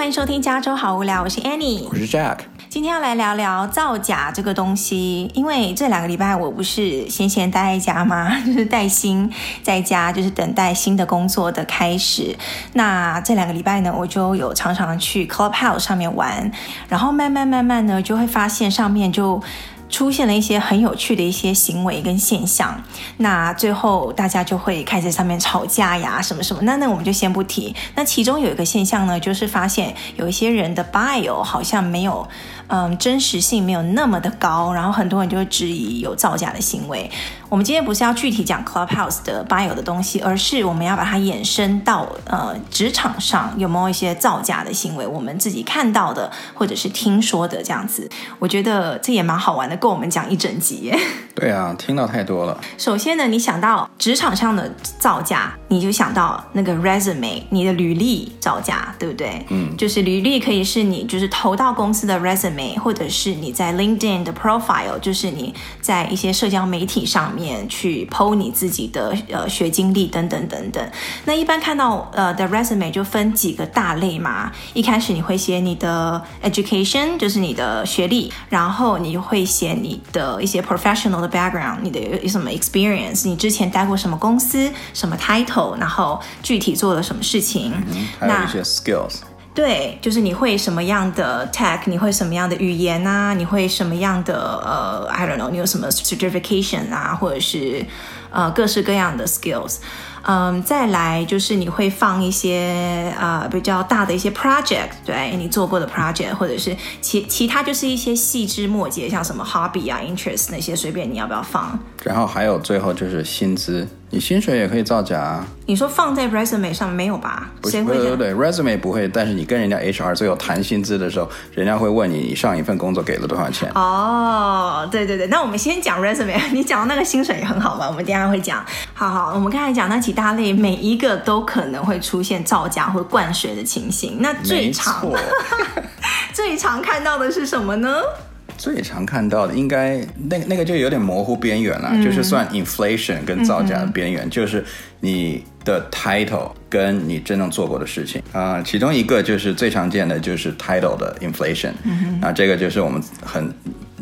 欢迎收听加州好无聊，我是 Annie，我是 Jack。今天要来聊聊造假这个东西，因为这两个礼拜我不是闲闲待在家吗？就是带薪在家，就是等待新的工作的开始。那这两个礼拜呢，我就有常常去 Clubhouse 上面玩，然后慢慢慢慢呢，就会发现上面就。出现了一些很有趣的一些行为跟现象，那最后大家就会开始上面吵架呀，什么什么。那那我们就先不提。那其中有一个现象呢，就是发现有一些人的 bio 好像没有，嗯，真实性没有那么的高，然后很多人就会质疑有造假的行为。我们今天不是要具体讲 Clubhouse 的 bio 的东西，而是我们要把它延伸到呃职场上有没有一些造假的行为，我们自己看到的或者是听说的这样子。我觉得这也蛮好玩的，够我们讲一整集耶。对啊，听到太多了。首先呢，你想到职场上的造假，你就想到那个 resume，你的履历造假，对不对？嗯，就是履历可以是你就是投到公司的 resume，或者是你在 LinkedIn 的 profile，就是你在一些社交媒体上面。去 po 你自己的呃学经历等等等等。那一般看到呃的 resume 就分几个大类嘛。一开始你会写你的 education，就是你的学历，然后你会写你的一些 professional 的 background，你的有什么 experience，你之前待过什么公司，什么 title，然后具体做了什么事情。嗯，还有一些 skills。对，就是你会什么样的 tech，你会什么样的语言啊？你会什么样的呃，I don't know，你有什么 certification 啊，或者是呃各式各样的 skills。嗯，再来就是你会放一些啊、呃、比较大的一些 project，对你做过的 project，或者是其其他就是一些细枝末节，像什么 hobby 啊、interest 那些，随便你要不要放。然后还有最后就是薪资，你薪水也可以造假啊。你说放在 resume 上没有吧？不会，对对对，resume 不会，但是你跟人家 HR 最后谈薪资的时候，人家会问你你上一份工作给了多少钱。哦，对对对，那我们先讲 resume，你讲的那个薪水也很好吧？我们等下会讲。好好，我们刚才讲那几大类，每一个都可能会出现造假或灌水的情形。那最常 最常看到的是什么呢？最常看到的应该那那个就有点模糊边缘了，嗯、就是算 inflation 跟造假的边缘，嗯、就是你的 title 跟你真正做过的事情。啊、呃。其中一个就是最常见的就是 title 的 inflation，那、这个就是我们很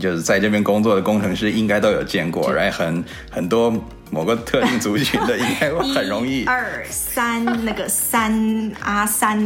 就是在这边工作的工程师应该都有见过，然后很很多。某个特定族群的应该会很容易，二三那个三啊三，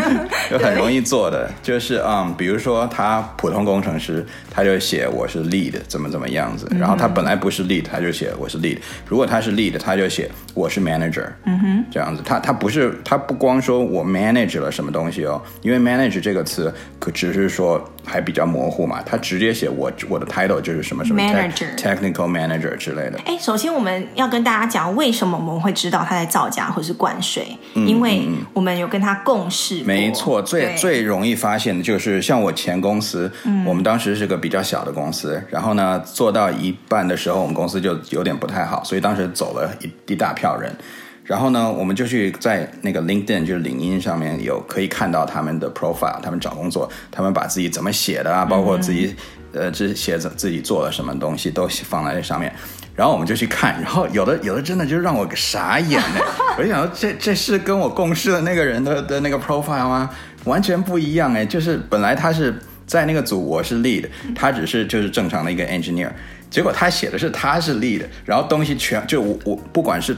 就很容易做的就是嗯，比如说他普通工程师，他就写我是 lead 怎么怎么样子，然后他本来不是 lead，他就写我是 lead。如果他是 lead，他就写我是 manager，嗯哼，这样子。他他不是他不光说我 manage 了什么东西哦，因为 manage 这个词可只是说还比较模糊嘛，他直接写我我的 title 就是什么什么 manager technical manager 之类的。哎，首先我们。要跟大家讲为什么我们会知道他在造假或是灌水，嗯、因为我们有跟他共事。没错，最最容易发现的就是像我前公司，嗯、我们当时是个比较小的公司，然后呢做到一半的时候，我们公司就有点不太好，所以当时走了一一大票人，然后呢我们就去在那个 LinkedIn 就是领英上面有可以看到他们的 profile，他们找工作，他们把自己怎么写的啊，包括自己、嗯、呃这写自己做了什么东西都放在这上面。然后我们就去看，然后有的有的真的就让我傻眼了。我就想说，这这是跟我共事的那个人的的那个 profile 吗？完全不一样哎！就是本来他是在那个组，我是 lead，他只是就是正常的一个 engineer，结果他写的是他是 lead，然后东西全就我我不管是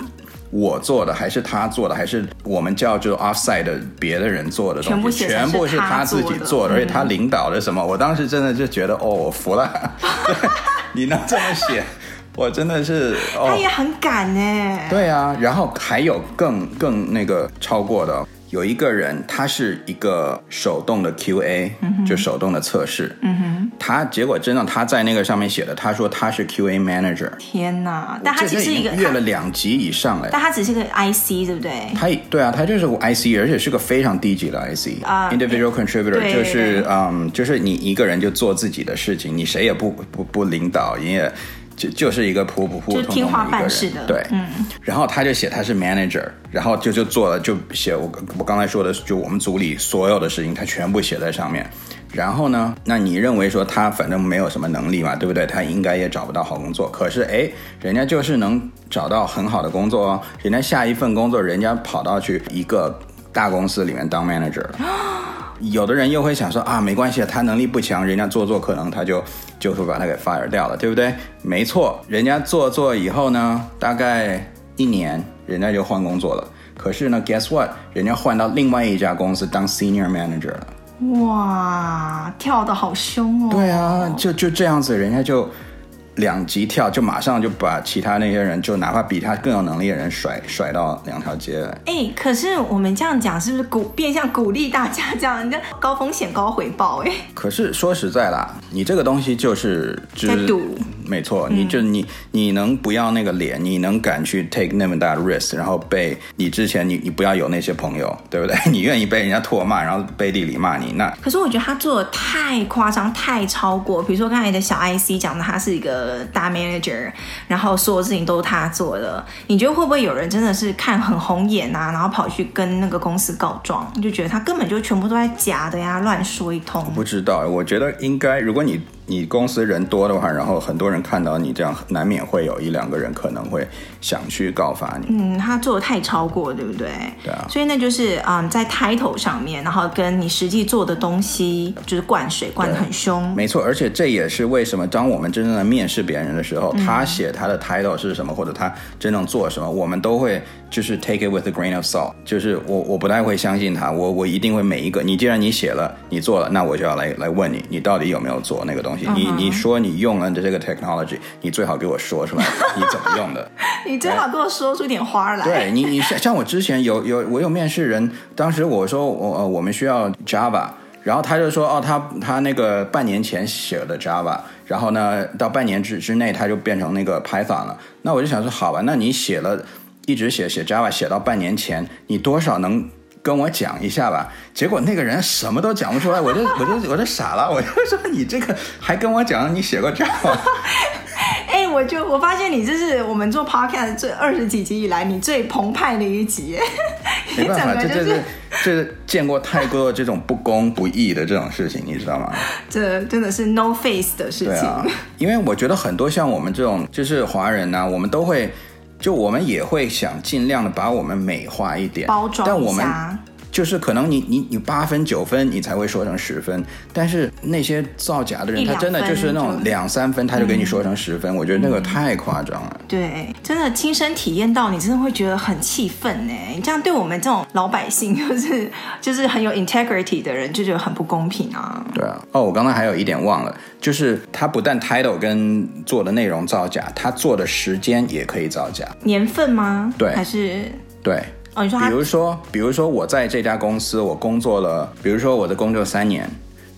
我做的还是他做的，还是我们叫就 offside 的别的人做的东西，全部是他自己做的，而且他领导的什么，我当时真的就觉得哦，我服了，你能这么写？我真的是，哦、他也很敢呢。对啊，然后还有更更那个超过的，有一个人，他是一个手动的 QA，、嗯、就手动的测试。嗯哼，他结果真的他在那个上面写的，他说他是 QA manager。天哪！但他其实是一个越了两级以上了。但他只是个 IC，对不对？他对啊，他就是个 IC，而且是个非常低级的 IC。啊、uh,，individual contributor 就是嗯，就是你一个人就做自己的事情，你谁也不不不领导，你也。就就是一个普普普通通的一个人，的，对，嗯，然后他就写他是 manager，然后就就做了，就写我我刚才说的，就我们组里所有的事情，他全部写在上面。然后呢，那你认为说他反正没有什么能力嘛，对不对？他应该也找不到好工作。可是哎，人家就是能找到很好的工作哦，人家下一份工作，人家跑到去一个大公司里面当 manager 了。有的人又会想说啊，没关系，他能力不强，人家做做可能他就就会把他给 fire 掉了，对不对？没错，人家做做以后呢，大概一年，人家就换工作了。可是呢，guess what？人家换到另外一家公司当 senior manager 了。哇，跳的好凶哦！对啊，就就这样子，人家就。两级跳，就马上就把其他那些人，就哪怕比他更有能力的人甩甩到两条街来。哎、欸，可是我们这样讲，是不是鼓变相鼓励大家这样？人家高风险高回报，哎。可是说实在啦，你这个东西就是就是赌，没错，你就你你能不要那个脸，你能敢去 take 那么大的 risk，然后被你之前你你不要有那些朋友，对不对？你愿意被人家唾骂，然后背地里骂你那？可是我觉得他做的太夸张，太超过。比如说刚才的小 IC 讲的，他是一个。大 manager，然后所有事情都是他做的，你觉得会不会有人真的是看很红眼啊，然后跑去跟那个公司告状，就觉得他根本就全部都在假的呀，乱说一通？我不知道，我觉得应该，如果你。你公司人多的话，然后很多人看到你这样，难免会有一两个人可能会想去告发你。嗯，他做的太超过，对不对？对啊。所以那就是嗯，在 title 上面，然后跟你实际做的东西就是灌水，灌得很凶。没错，而且这也是为什么当我们真正的面试别人的时候，嗯、他写他的 title 是什么，或者他真正做什么，我们都会就是 take it with a grain of salt，就是我我不太会相信他，我我一定会每一个，你既然你写了，你做了，那我就要来来问你，你到底有没有做那个东西。你你说你用了的这个 technology，你最好给我说出来你怎么用的。你最好给我说出点花来。对你，你像像我之前有有我有面试人，当时我说我呃我们需要 Java，然后他就说哦他他那个半年前写的 Java，然后呢到半年之之内他就变成那个 Python 了。那我就想说好吧，那你写了一直写写 Java 写到半年前，你多少能？跟我讲一下吧，结果那个人什么都讲不出来，我就我就我就傻了，我就说你这个还跟我讲你写过 Java？哎，我就我发现你这是我们做 Podcast 这二十几集以来你最澎湃的一集，没办法，这这是这是见过太多这种不公不义的这种事情，你知道吗？这真的是 no face 的事情。对啊，因为我觉得很多像我们这种就是华人呢、啊，我们都会。就我们也会想尽量的把我们美化一点，包装。但我们就是可能你你你八分九分你才会说成十分，但是那些造假的人，他真的就是那种两三分他就给你说成十分，嗯、我觉得那个太夸张了。对，真的亲身体验到，你真的会觉得很气愤呢。你这样对我们这种老百姓，就是就是很有 integrity 的人，就觉得很不公平啊。对啊，哦，我刚刚还有一点忘了，就是他不但 title 跟做的内容造假，他做的时间也可以造假。年份吗？对，还是对。哦，你说，比如说，比如说我在这家公司，我工作了，比如说我的工作三年，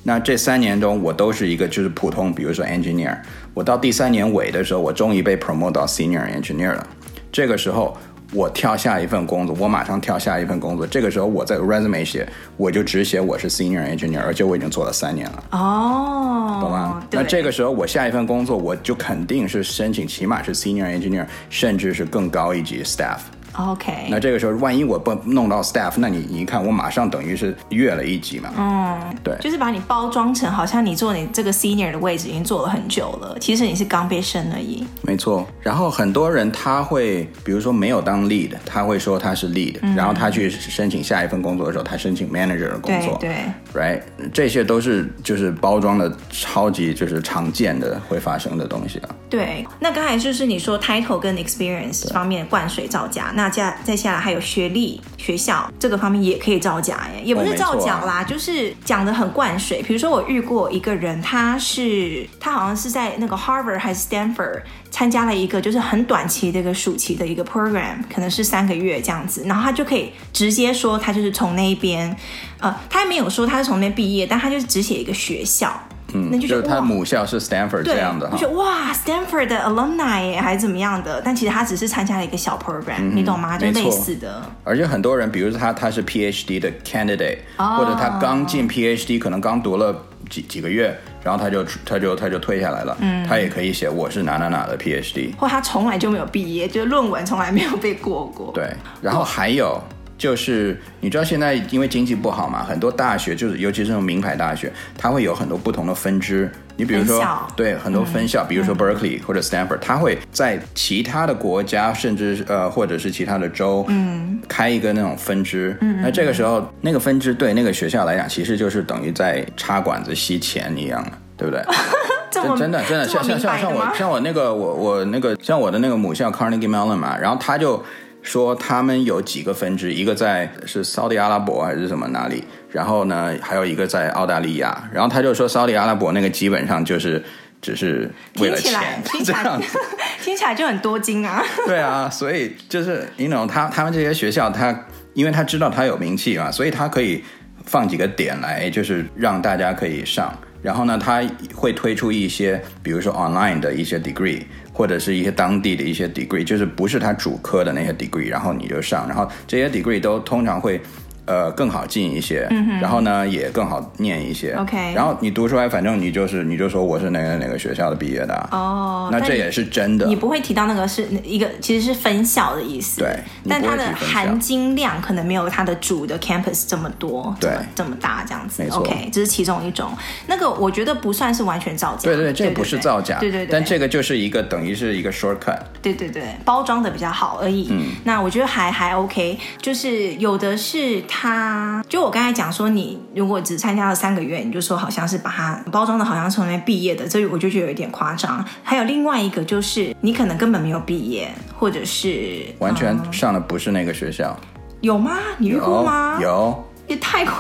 那这三年中我都是一个就是普通，比如说 engineer，我到第三年尾的时候，我终于被 promote 到 senior engineer 了。这个时候我跳下一份工作，我马上跳下一份工作。这个时候我在 resume 写，我就只写我是 senior engineer，而且我已经做了三年了。哦，懂吗？那这个时候我下一份工作，我就肯定是申请起码是 senior engineer，甚至是更高一级 staff。OK，那这个时候万一我不弄到 staff，那你你一看我马上等于是越了一级嘛。嗯，对，就是把你包装成好像你做你这个 senior 的位置已经做了很久了，其实你是刚被升而已。没错，然后很多人他会比如说没有当 lead，他会说他是 lead，嗯，然后他去申请下一份工作的时候，他申请 manager 的工作，对，对，right，这些都是就是包装的超级就是常见的会发生的东西啊。对，那刚才就是你说 title 跟 experience 方面灌水造假，那再再下来还有学历、学校这个方面也可以造假耶，也不是造假啦，哦啊、就是讲的很灌水。比如说我遇过一个人，他是他好像是在那个 Harvard 还是 Stanford 参加了一个就是很短期的一个暑期的一个 program，可能是三个月这样子，然后他就可以直接说他就是从那边，呃，他还没有说他是从那边毕业，但他就是只写一个学校。嗯，那就，就是他母校是 Stanford 这样的哈，就哇，Stanford 的 alumni 还是怎么样的？但其实他只是参加了一个小 program，嗯，你懂吗？就类似的。而且很多人，比如说他他是 PhD 的 candidate，哦，或者他刚进 PhD，可能刚读了几几个月，然后他就他就他就退下来了。嗯，他也可以写我是哪哪哪的 PhD，或他从来就没有毕业，就是论文从来没有被过过。对，然后还有。就是你知道现在因为经济不好嘛，很多大学就是尤其是那种名牌大学，它会有很多不同的分支，你比如说，对很多分校，嗯、比如说 Berkeley 或者 Stanford，他、嗯、会在其他的国家，甚至呃或者是其他的州，嗯，开一个那种分支。嗯，那这个时候那个分支对那个学校来讲，其实就是等于在插管子吸钱一样，对不对？真的真的像像像像我像我那个我我那个像我的那个母校 Carnegie Mellon 嘛，然后他就。说他们有几个分支，一个在是沙特阿拉伯还是什么哪里，然后呢，还有一个在澳大利亚，然后他就说沙特阿拉伯那个基本上就是只是为了钱，听起来，听起来，听起来就很多金啊。对啊，所以就是你懂他他们这些学校，他因为他知道他有名气嘛，所以他可以放几个点来，就是让大家可以上。然后呢，他会推出一些，比如说 online 的一些 degree。或者是一些当地的一些 degree，就是不是他主科的那些 degree，然后你就上，然后这些 degree 都通常会。呃，更好进一些，嗯、然后呢，也更好念一些。OK，然后你读出来，反正你就是，你就说我是哪个哪个学校的毕业的。哦，那这也是真的。你不会提到那个是一个，其实是分校的意思。对，但它的含金量可能没有它的主的 campus 这么多，对，这么大这样子。没错，OK，这是其中一种。那个我觉得不算是完全造假。对对对，这不是造假。对对对。但这个就是一个等于是一个 shortcut。对对对，包装的比较好而已。嗯。那我觉得还还 OK，就是有的是他。就我刚才讲说，你如果只参加了三个月，你就说好像是把它包装的，好像从那边毕业的，这我就觉得有一点夸张。还有另外一个就是，你可能根本没有毕业，或者是完全上的不是那个学校，嗯、有吗？你遇过吗？有，也太夸，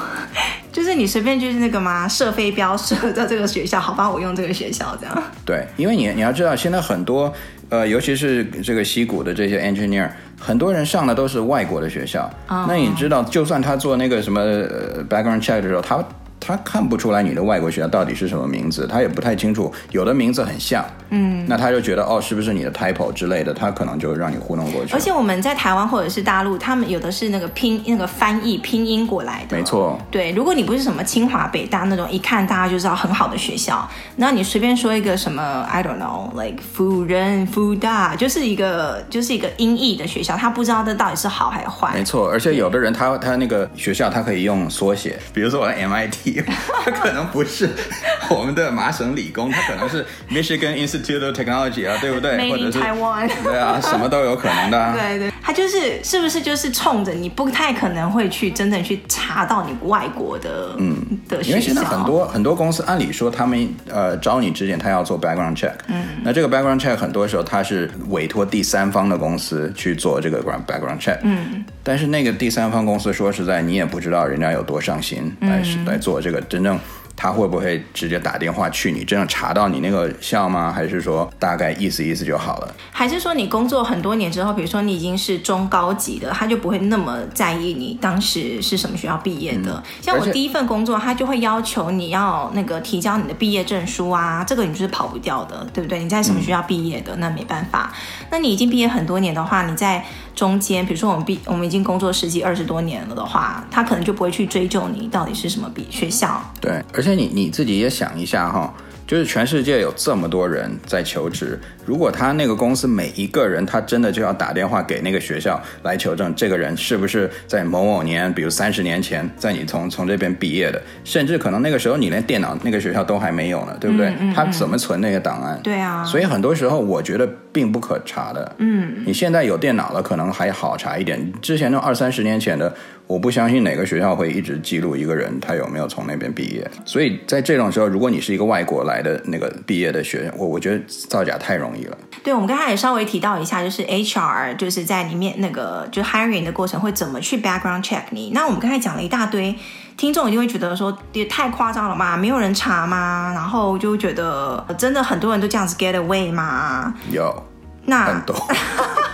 就是你随便就是那个吗？射飞镖射到这个学校，好吧，我用这个学校这样。对，因为你你要知道，现在很多呃，尤其是这个西谷的这些 engineer。很多人上的都是外国的学校，oh. 那你知道，就算他做那个什么 background check 的时候，他。他看不出来你的外国学校到底是什么名字，他也不太清楚，有的名字很像，嗯，那他就觉得哦，是不是你的 typo 之类的，他可能就让你糊弄过去。而且我们在台湾或者是大陆，他们有的是那个拼那个翻译拼音过来的，没错。对，如果你不是什么清华北大那种，一看大家就知道很好的学校，那你随便说一个什么 I don't know，like 辅仁辅大，就是一个就是一个音译的学校，他不知道这到底是好还是坏。没错，而且有的人他他那个学校他可以用缩写，比如说我的 他可能不是我们的麻省理工，他可能是 Michigan Institute of Technology 啊，对不对？或者是台湾，对啊，什么都有可能的啊。对对，他就是是不是就是冲着你不太可能会去真正去查到你外国的嗯的学校，因为现在很多很多公司按理说他们呃招你之前他要做 background check，嗯，那这个 background check 很多时候他是委托第三方的公司去做这个 background check，嗯，但是那个第三方公司说实在你也不知道人家有多上心来、嗯、来做这个。真正他会不会直接打电话去你真正查到你那个校吗？还是说大概意思意思就好了？还是说你工作很多年之后，比如说你已经是中高级的，他就不会那么在意你当时是什么学校毕业的？嗯、像我第一份工作，他就会要求你要那个提交你的毕业证书啊，这个你就是跑不掉的，对不对？你在什么学校毕业的，嗯、那没办法。那你已经毕业很多年的话，你在。中间，比如说我们毕，我们已经工作十几二十多年了的话，他可能就不会去追究你到底是什么毕学校。对，而且你你自己也想一下哈。就是全世界有这么多人在求职，如果他那个公司每一个人他真的就要打电话给那个学校来求证这个人是不是在某某年，比如三十年前在你从从这边毕业的，甚至可能那个时候你连电脑那个学校都还没有呢，对不对？嗯嗯嗯、他怎么存那个档案？对啊，所以很多时候我觉得并不可查的。嗯，你现在有电脑了，可能还好查一点，之前那二三十年前的。我不相信哪个学校会一直记录一个人他有没有从那边毕业，所以在这种时候，如果你是一个外国来的那个毕业的学生，我我觉得造假太容易了。对，我们刚才也稍微提到一下，就是 HR 就是在里面那个就 hiring 的过程会怎么去 background check 你。那我们刚才讲了一大堆，听众一定会觉得说也太夸张了嘛，没有人查吗？然后就觉得真的很多人都这样子 get away 吗？有，那很多。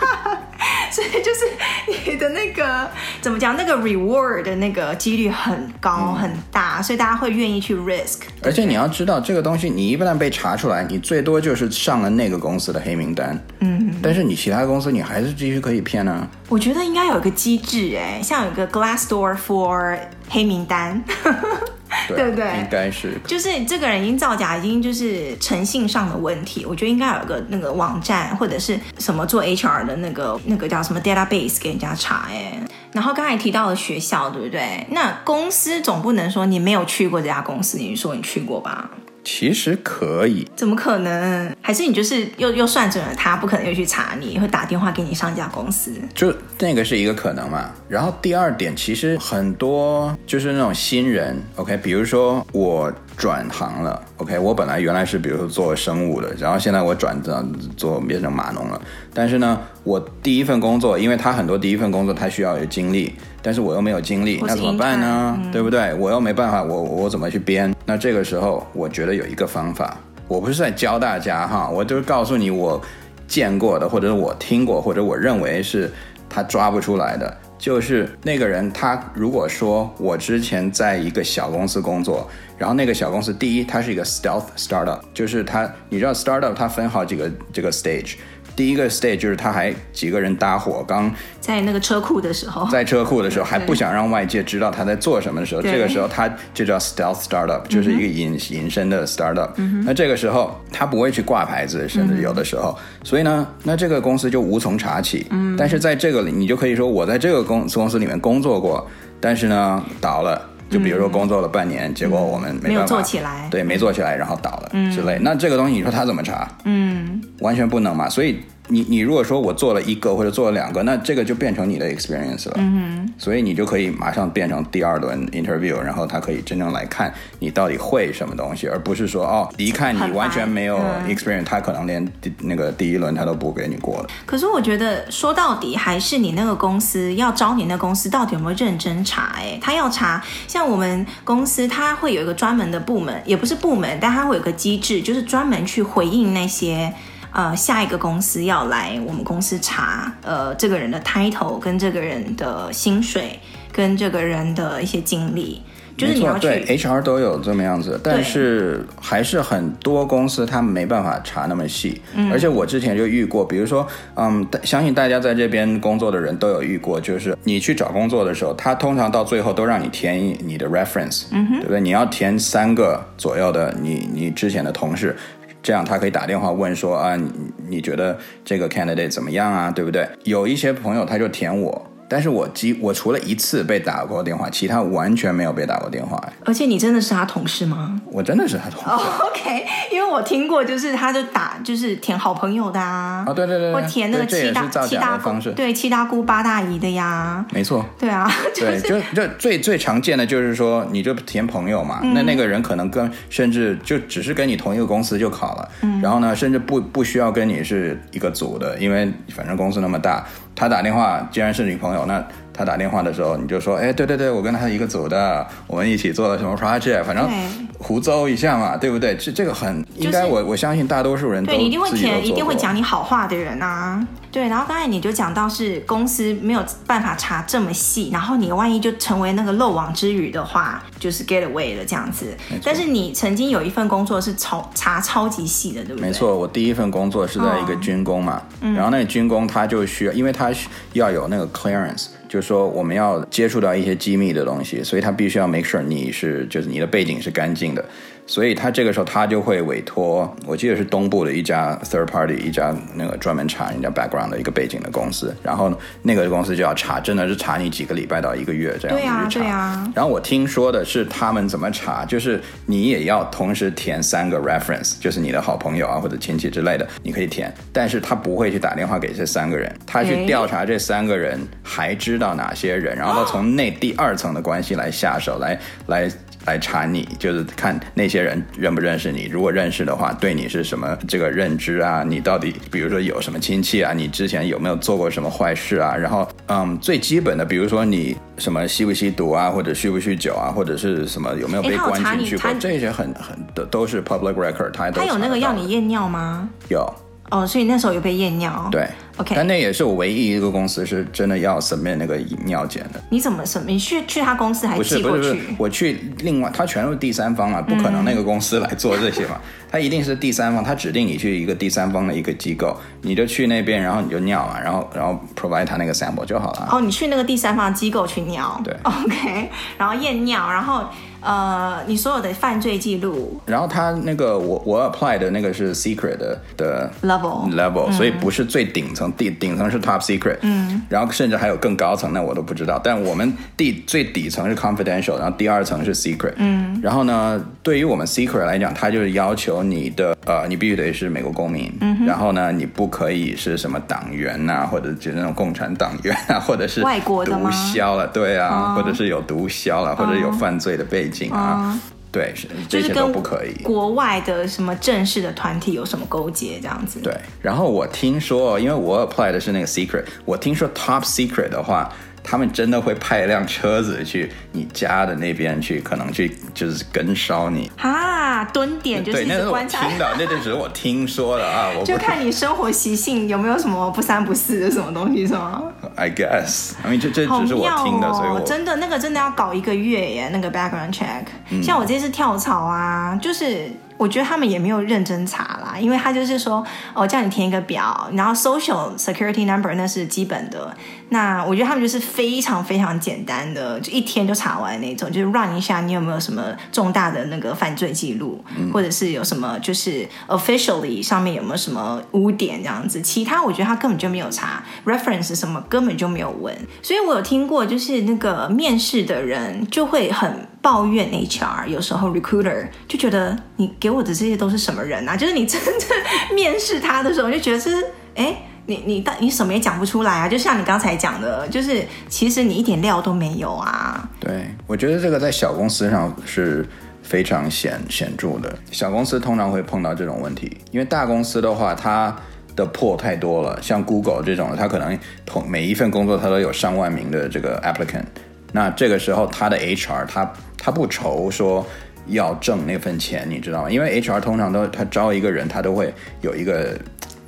你的那个怎么讲，那个 reward 的那个几率很高很大，嗯、所以大家会愿意去 risk。而且你要知道，这个东西你一旦被查出来，你最多就是上了那个公司的黑名单。嗯，但是你其他公司你还是继续可以骗呢、啊。我觉得应该有一个机制，哎，像有一个 Glassdoor for 黑名单。对，对不对？应该是，就是这个人已经造假，已经就是诚信上的问题。我觉得应该有个那个网站或者是什么做 HR 的那个那个叫什么 database 给人家查哎。然后刚才提到了学校，对不对？那公司总不能说你没有去过这家公司，你说你去过吧？其实可以，怎么可能？还是你就是又又算准了他不可能又去查你，会打电话给你上家公司？就那个是一个可能嘛。然后第二点，其实很多就是那种新人，OK，比如说我转行了，OK，我本来原来是比如说做生物的，然后现在我转到做变成码农了。但是呢，我第一份工作，因为他很多第一份工作他需要有经历。但是我又没有精力，那怎么办呢？嗯、对不对？我又没办法，我我怎么去编？那这个时候，我觉得有一个方法，我不是在教大家哈，我就是告诉你我见过的，或者我听过，或者我认为是他抓不出来的，就是那个人他如果说我之前在一个小公司工作，然后那个小公司第一，它是一个 stealth startup，就是它，你知道 startup 它分好几个这个 stage。第一个 stage 就是他还几个人搭伙，刚在那个车库的时候，在车库的时候还不想让外界知道他在做什么的时候，这个时候他就叫 stealth startup，就是一个隐隐身的 startup。那这个时候他不会去挂牌子，甚至有的时候，所以呢，那这个公司就无从查起。但是在这个里，你就可以说我在这个公公司里面工作过，但是呢倒了，就比如说工作了半年，结果我们没办法，没有做起来，对，没做起来，然后倒了之类。那这个东西你说他怎么查？嗯，完全不能嘛，所以。你你如果说我做了一个或者做了两个，那这个就变成你的 experience 了，嗯哼，所以你就可以马上变成第二轮 interview，然后他可以真正来看你到底会什么东西，而不是说哦，一看你完全没有 experience，他可能连第那个第一轮他都不给你过了。可是我觉得说到底还是你那个公司要招你那公司到底有没有认真查？哎，他要查，像我们公司他会有一个专门的部门，也不是部门，但他会有个机制，就是专门去回应那些。呃，下一个公司要来我们公司查，呃，这个人的 title 跟这个人的薪水跟这个人的一些经历，就是你要去对 HR 都有这么样子，但是还是很多公司他没办法查那么细，嗯，而且我之前就遇过，比如说，嗯，相信大家在这边工作的人都有遇过，就是你去找工作的时候，他通常到最后都让你填你的 reference，嗯哼，对不对？你要填三个左右的你你之前的同事。这样他可以打电话问说啊，你你觉得这个 candidate 怎么样啊？对不对？有一些朋友他就填我。但是我几我除了一次被打过电话，其他完全没有被打过电话。而且你真的是他同事吗？我真的是他同事。Oh, OK，因为我听过，就是他就打，就是填好朋友的啊。哦，对对对，或填那个七大七大方式，对七大姑八大姨的呀。没错。对啊，对，就就最最常见的就是说，你就填朋友嘛，嗯、那那个人可能跟甚至就只是跟你同一个公司就好了，嗯、然后呢，甚至不不需要跟你是一个组的，因为反正公司那么大。他打电话，既然是女朋友，那他打电话的时候，你就说，哎，对对对，我跟他一个组的，我们一起做了什么 project，反正胡诌一下嘛，对不对？这这个很应该我，我我相信大多数人都对，你一定会填，一定会讲你好话的人啊。对，然后刚才你就讲到是公司没有办法查这么细，然后你万一就成为那个漏网之鱼的话，就是 get away 了这样子。但是你曾经有一份工作是超查超级细的，对不对？没错，我第一份工作是在一个军工嘛，哦、然后那个军工他就需要，因为他要有那个 clearance，就是说我们要接触到一些机密的东西，所以他必须要 make sure 你是就是你的背景是干净的。所以他这个时候他就会委托，我记得是东部的一家 third party 一家那个专门查人家 background 的一个背景的公司，然后那个公司就要查，真的是查你几个礼拜到一个月这样子去查。对啊，对啊。然后我听说的是他们怎么查，就是你也要同时填三个 reference，就是你的好朋友啊或者亲戚之类的，你可以填，但是他不会去打电话给这三个人，他去调查这三个人还知道哪些人，然后他从那第二层的关系来下手来来。来查你，就是看那些人认不认识你。如果认识的话，对你是什么这个认知啊？你到底，比如说有什么亲戚啊？你之前有没有做过什么坏事啊？然后，嗯，最基本的，比如说你什么吸不吸毒啊，或者酗不酗酒啊，或者是什么有没有被关进去过？这些很很的都是 public record，他都。他有那个要你验尿吗？有。哦，所以那时候有被验尿。对。OK，但那也是我唯一一个公司是真的要 submit 那个尿检的。你怎么 submit？你去去他公司还是寄过去？不是不是，不是，我去另外，他全是第三方啊，不可能那个公司来做这些嘛。嗯、他一定是第三方，他指定你去一个第三方的一个机构，你就去那边，然后你就尿嘛，然后然后 provide 他那个 sample 就好了。哦，你去那个第三方机构去尿。对。OK，然后验尿，然后呃，你所有的犯罪记录。然后他那个我我 apply 的那个是 secret 的的 level level，、嗯、所以不是最顶层，顶顶层是 top secret。嗯。然后甚至还有更高层，那我都不知道。但我们第最底层是 confidential，然后第二层是 secret。嗯。然后呢，对于我们 secret 来讲，它就是要求你的呃，你必须得是美国公民。嗯。然后呢，你不可以是什么党员呐、啊，或者就是那种共产党员啊，或者是外国的？毒枭了，对啊，或者是有毒枭了，或者有犯罪的背景啊，嗯、对，这些都不可以。国外的什么正式的团体有什么勾结这样子？对。然后我听说，因为我 apply 的是那个 secret，我听说 top secret 的话。他们真的会派一辆车子去你家的那边去，可能去就是跟烧你啊，蹲点就是一直观察。听到 那只是我听说的啊，我就看你生活习性有没有什么不三不四的什么东西是吗？I guess，I mean 这这只是我听的，哦、所以我真的那个真的要搞一个月耶，那个 background check。嗯、像我这次跳槽啊，就是。我觉得他们也没有认真查啦，因为他就是说，哦，叫你填一个表，然后 social security number 那是基本的。那我觉得他们就是非常非常简单的，就一天就查完那种，就是 run 一下你有没有什么重大的那个犯罪记录，嗯、或者是有什么就是 officially 上面有没有什么污点这样子。其他我觉得他根本就没有查 reference 什么，根本就没有问。所以我有听过，就是那个面试的人就会很。抱怨 HR，有时候 recruiter 就觉得你给我的这些都是什么人啊？就是你真正面试他的时候，就觉得是哎，你你但你什么也讲不出来啊？就像你刚才讲的，就是其实你一点料都没有啊。对，我觉得这个在小公司上是非常显显著的。小公司通常会碰到这种问题，因为大公司的话，它的破太多了。像 Google 这种，它可能同每一份工作它都有上万名的这个 applicant。那这个时候，他的 HR 他他不愁说要挣那份钱，你知道吗？因为 HR 通常都他招一个人，他都会有一个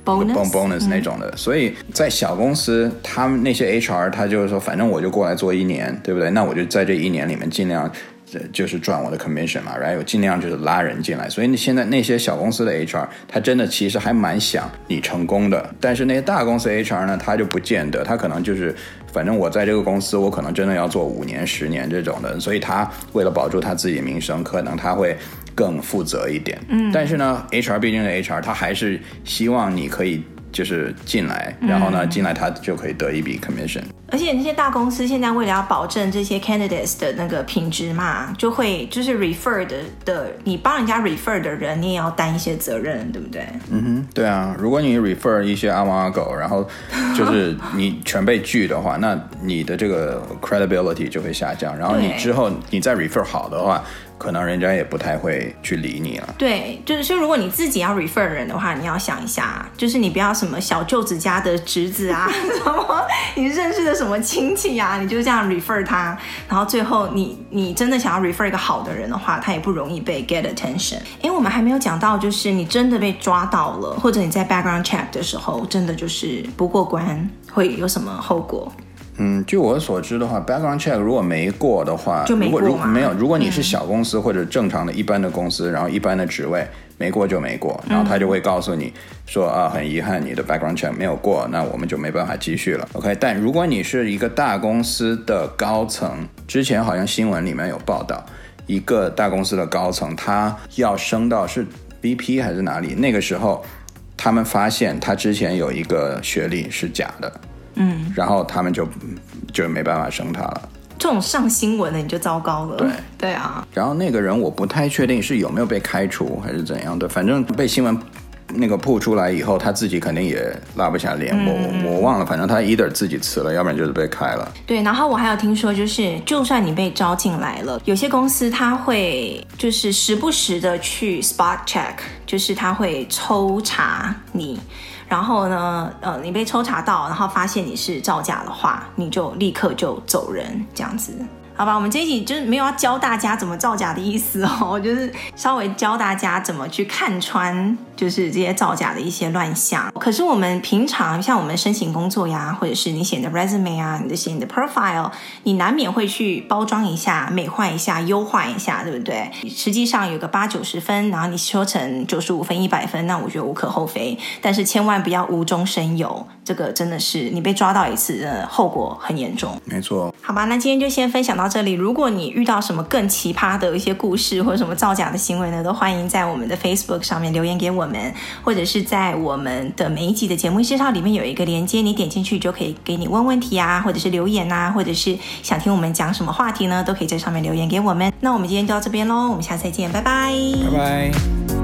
bonus bonus 那种的。嗯、所以在小公司，他们那些 HR 他就是说，反正我就过来做一年，对不对？那我就在这一年里面尽量就是赚我的 commission 嘛，right？我尽量就是拉人进来。所以你现在那些小公司的 HR，他真的其实还蛮想你成功的。但是那些大公司 HR 呢，他就不见得，他可能就是。反正我在这个公司，我可能真的要做五年、十年这种的，所以他为了保住他自己的名声，可能他会更负责一点。嗯，但是呢，HR 毕竟是 HR，他还是希望你可以。就是进来，然后呢，进来他就可以得一笔 commission。而且那些大公司现在为了要保证这些 candidates 的那个品质嘛，就会就是 refer 的的，你帮人家 refer 的人，你也要担一些责任，对不对？嗯哼，对啊。如果你 refer 一些阿猫阿狗，然后就是 你全被拒的话，那你的这个 credibility 就会下降。然后你之后你再 refer 好的话。可能人家也不太会去理你了。对，就是说，如果你自己要 refer 人的话，你要想一下，就是你不要什么小舅子家的侄子啊，什么你认识的什么亲戚啊，你就这样 refer 他，然后最后你你真的想要 refer 一个好的人的话，他也不容易被 get attention。因为我们还没有讲到，就是你真的被抓到了，或者你在 background check 的时候，真的就是不过关，会有什么后果？嗯，据我所知的话，background check 如果没过的话，就没过吗？如果如没有，如果你是小公司或者正常的一般的公司，嗯、然后一般的职位没过就没过，然后他就会告诉你说、嗯、啊，很遗憾你的 background check 没有过，那我们就没办法继续了。OK，但如果你是一个大公司的高层，之前好像新闻里面有报道，一个大公司的高层他要升到是 VP 还是哪里，那个时候他们发现他之前有一个学历是假的。嗯，然后他们就就没办法生他了。这种上新闻的你就糟糕了。对对啊。然后那个人我不太确定是有没有被开除还是怎样的，反正被新闻那个曝出来以后，他自己肯定也拉不下脸。嗯、我我忘了，反正他 either 自己辞了，要不然就是被开了。对，然后我还有听说，就是就算你被招进来了，有些公司他会就是时不时的去 spot check，就是他会抽查你。然后呢，呃，你被抽查到，然后发现你是造假的话，你就立刻就走人，这样子。好吧，我们这一集就是没有要教大家怎么造假的意思哦，就是稍微教大家怎么去看穿，就是这些造假的一些乱象。可是我们平常像我们申请工作呀，或者是你写的 resume 啊，你的写你的 profile，你难免会去包装一下、美化一下、优化一下，对不对？实际上有个八九十分，然后你说成九十五分、一百分，那我觉得无可厚非。但是千万不要无中生有，这个真的是你被抓到一次，后果很严重。没错。好吧，那今天就先分享到。这里。如果你遇到什么更奇葩的一些故事，或者什么造假的行为呢，都欢迎在我们的 Facebook 上面留言给我们，或者是在我们的每一集的节目介绍里面有一个连接，你点进去就可以给你问问题啊，或者是留言啊，或者是想听我们讲什么话题呢，都可以在上面留言给我们。那我们今天就到这边喽，我们下次再见，拜拜，拜拜。